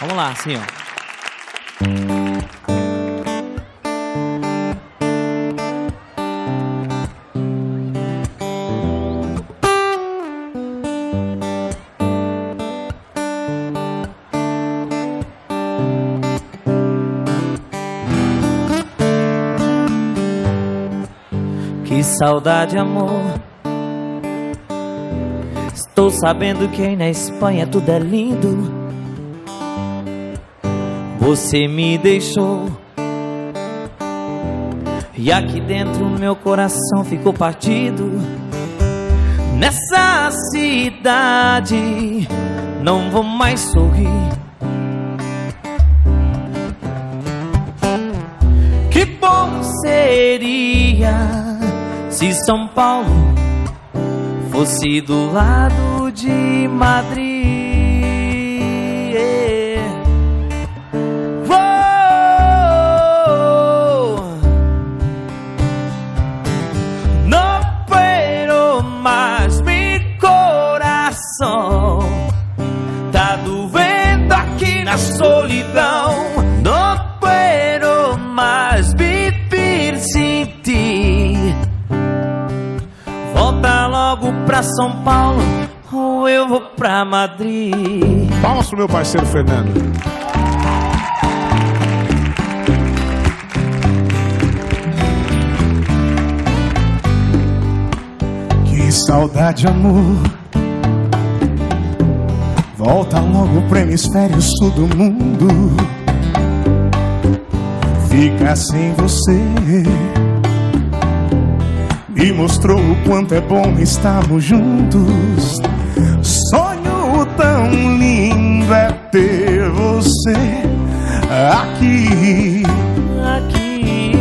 Vamos lá, assim, ó. Que saudade, amor. Estou sabendo que aí na Espanha tudo é lindo. Você me deixou. E aqui dentro meu coração ficou partido. Nessa cidade não vou mais sorrir. Que bom seria se São Paulo fosse do lado de Madrid. Na solidão. No puedo más vivir sem ti. Volta logo pra São Paulo ou eu vou pra Madrid. Palmas pro meu parceiro Fernando. Que saudade, amor. Volta logo pro hemisfério sul do mundo. Ficar sem você. Me mostrou o quanto é bom estarmos juntos. Sonho tão lindo é ter você aqui. Aqui.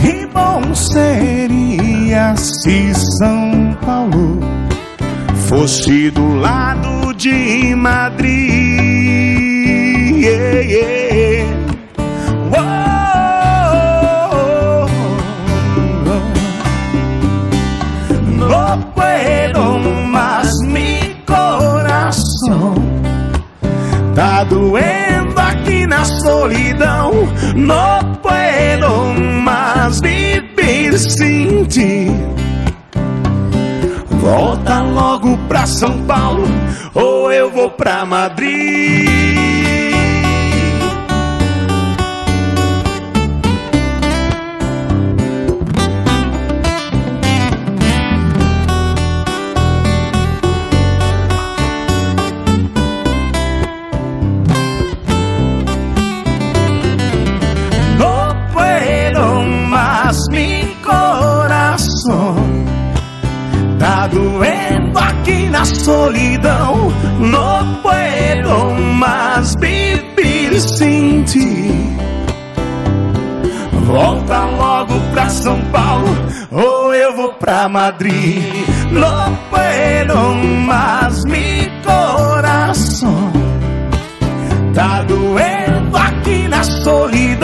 Que bom seria se São Paulo fosse do lado de Madrid. Yeah, yeah. Oh, no puedo más mi coração. Tá doendo aqui na solidão. Não puedo mais viver sem ti. Volta logo pra São Paulo ou eu vou pra Madrid. Tá doendo aqui na solidão. Não puedo mais viver sem ti. Volta logo pra São Paulo ou eu vou pra Madrid. Não puedo mais mi coração. Tá doendo aqui na solidão.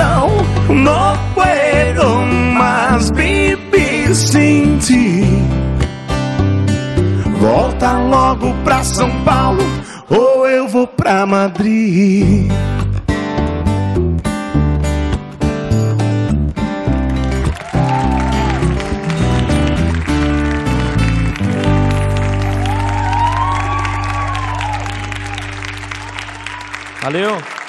Volta logo pra São Paulo ou eu vou pra Madrid. Valeu.